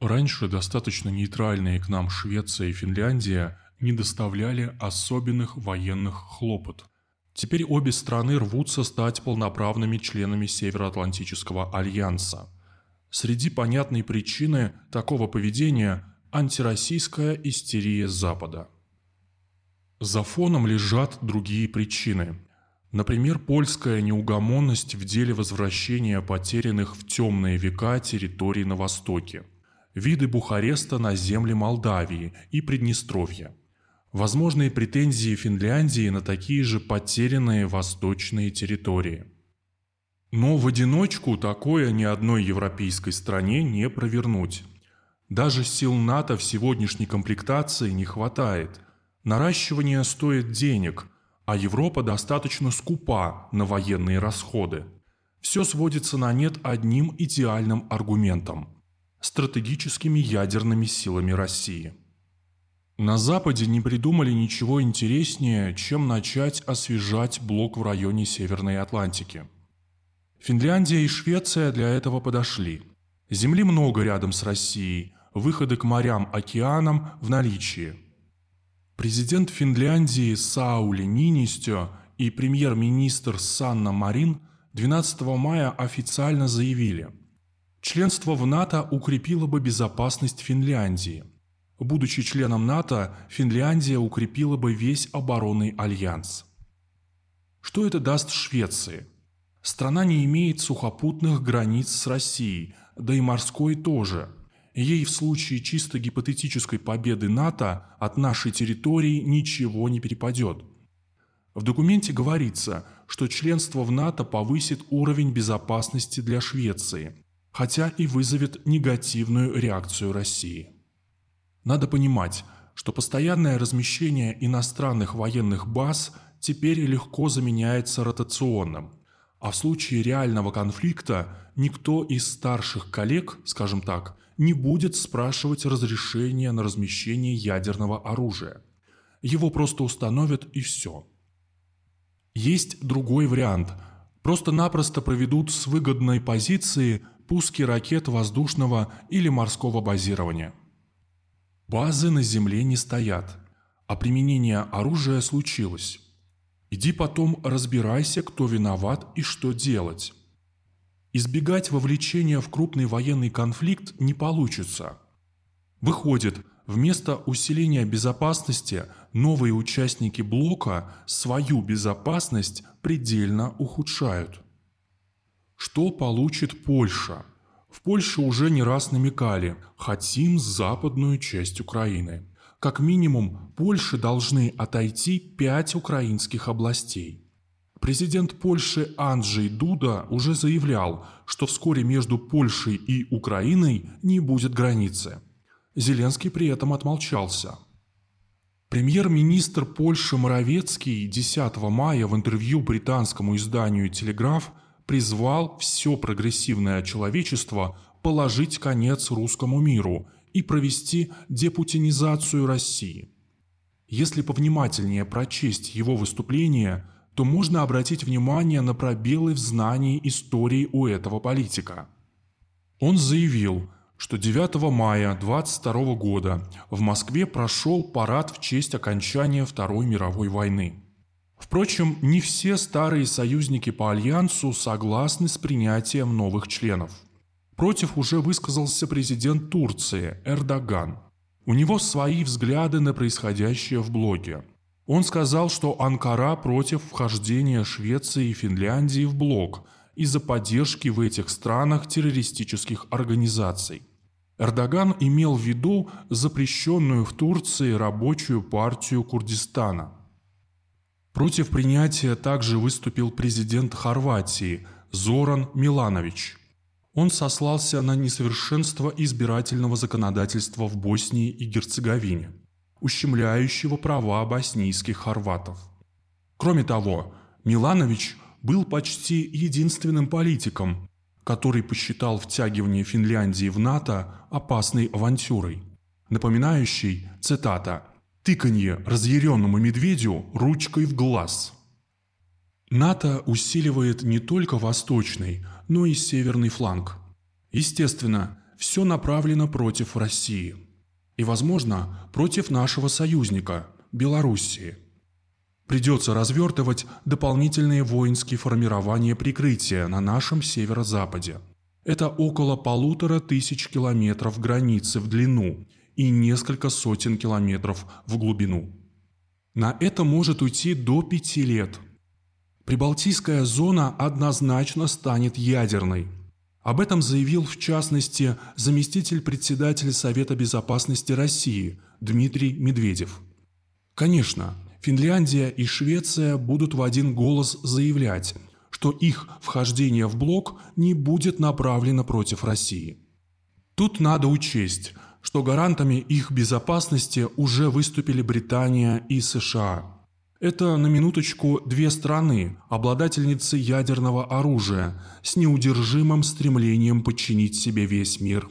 Раньше достаточно нейтральные к нам Швеция и Финляндия не доставляли особенных военных хлопот. Теперь обе страны рвутся стать полноправными членами Североатлантического альянса. Среди понятной причины такого поведения – антироссийская истерия Запада. За фоном лежат другие причины. Например, польская неугомонность в деле возвращения потерянных в темные века территорий на Востоке, виды Бухареста на земли Молдавии и Приднестровья – возможные претензии Финляндии на такие же потерянные восточные территории. Но в одиночку такое ни одной европейской стране не провернуть. Даже сил НАТО в сегодняшней комплектации не хватает. Наращивание стоит денег, а Европа достаточно скупа на военные расходы. Все сводится на нет одним идеальным аргументом – стратегическими ядерными силами России. На Западе не придумали ничего интереснее, чем начать освежать блок в районе Северной Атлантики. Финляндия и Швеция для этого подошли. Земли много рядом с Россией, выходы к морям, океанам в наличии. Президент Финляндии Саули Нинистё и премьер-министр Санна Марин 12 мая официально заявили, членство в НАТО укрепило бы безопасность Финляндии – Будучи членом НАТО, Финляндия укрепила бы весь оборонный альянс. Что это даст Швеции? Страна не имеет сухопутных границ с Россией, да и морской тоже. Ей в случае чисто гипотетической победы НАТО от нашей территории ничего не перепадет. В документе говорится, что членство в НАТО повысит уровень безопасности для Швеции, хотя и вызовет негативную реакцию России. Надо понимать, что постоянное размещение иностранных военных баз теперь легко заменяется ротационным, а в случае реального конфликта никто из старших коллег, скажем так, не будет спрашивать разрешения на размещение ядерного оружия. Его просто установят и все. Есть другой вариант. Просто-напросто проведут с выгодной позиции пуски ракет воздушного или морского базирования – Базы на земле не стоят, а применение оружия случилось. Иди потом разбирайся, кто виноват и что делать. Избегать вовлечения в крупный военный конфликт не получится. Выходит, вместо усиления безопасности новые участники блока свою безопасность предельно ухудшают. Что получит Польша? В Польше уже не раз намекали «хотим западную часть Украины». Как минимум, Польше должны отойти пять украинских областей. Президент Польши Анджей Дуда уже заявлял, что вскоре между Польшей и Украиной не будет границы. Зеленский при этом отмолчался. Премьер-министр Польши Моровецкий 10 мая в интервью британскому изданию «Телеграф» призвал все прогрессивное человечество положить конец русскому миру и провести депутинизацию России. Если повнимательнее прочесть его выступление, то можно обратить внимание на пробелы в знании истории у этого политика. Он заявил, что 9 мая 22 года в Москве прошел парад в честь окончания Второй мировой войны. Впрочем, не все старые союзники по Альянсу согласны с принятием новых членов. Против уже высказался президент Турции Эрдоган. У него свои взгляды на происходящее в блоке. Он сказал, что Анкара против вхождения Швеции и Финляндии в блок из-за поддержки в этих странах террористических организаций. Эрдоган имел в виду запрещенную в Турции рабочую партию Курдистана – Против принятия также выступил президент Хорватии Зоран Миланович. Он сослался на несовершенство избирательного законодательства в Боснии и Герцеговине, ущемляющего права боснийских хорватов. Кроме того, Миланович был почти единственным политиком, который посчитал втягивание Финляндии в НАТО опасной авантюрой, напоминающей, цитата, Тыканье разъяренному медведю ручкой в глаз. НАТО усиливает не только восточный, но и северный фланг. Естественно, все направлено против России. И, возможно, против нашего союзника – Белоруссии. Придется развертывать дополнительные воинские формирования прикрытия на нашем северо-западе. Это около полутора тысяч километров границы в длину и несколько сотен километров в глубину. На это может уйти до пяти лет. Прибалтийская зона однозначно станет ядерной. Об этом заявил в частности заместитель председателя Совета Безопасности России Дмитрий Медведев. Конечно, Финляндия и Швеция будут в один голос заявлять, что их вхождение в блок не будет направлено против России. Тут надо учесть, что гарантами их безопасности уже выступили Британия и США. Это, на минуточку, две страны, обладательницы ядерного оружия, с неудержимым стремлением подчинить себе весь мир.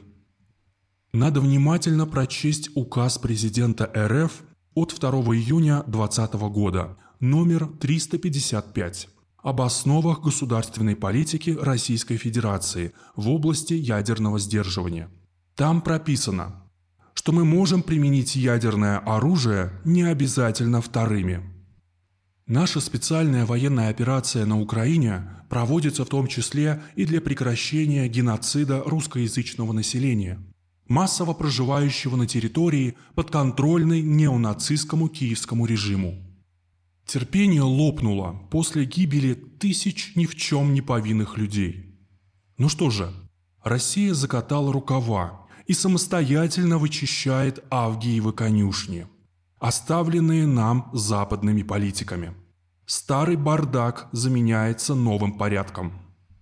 Надо внимательно прочесть указ президента РФ от 2 июня 2020 года, номер 355, об основах государственной политики Российской Федерации в области ядерного сдерживания. Там прописано, что мы можем применить ядерное оружие не обязательно вторыми. Наша специальная военная операция на Украине проводится в том числе и для прекращения геноцида русскоязычного населения – массово проживающего на территории, подконтрольной неонацистскому киевскому режиму. Терпение лопнуло после гибели тысяч ни в чем не повинных людей. Ну что же, Россия закатала рукава и самостоятельно вычищает Авгиевы конюшни, оставленные нам западными политиками. Старый бардак заменяется новым порядком –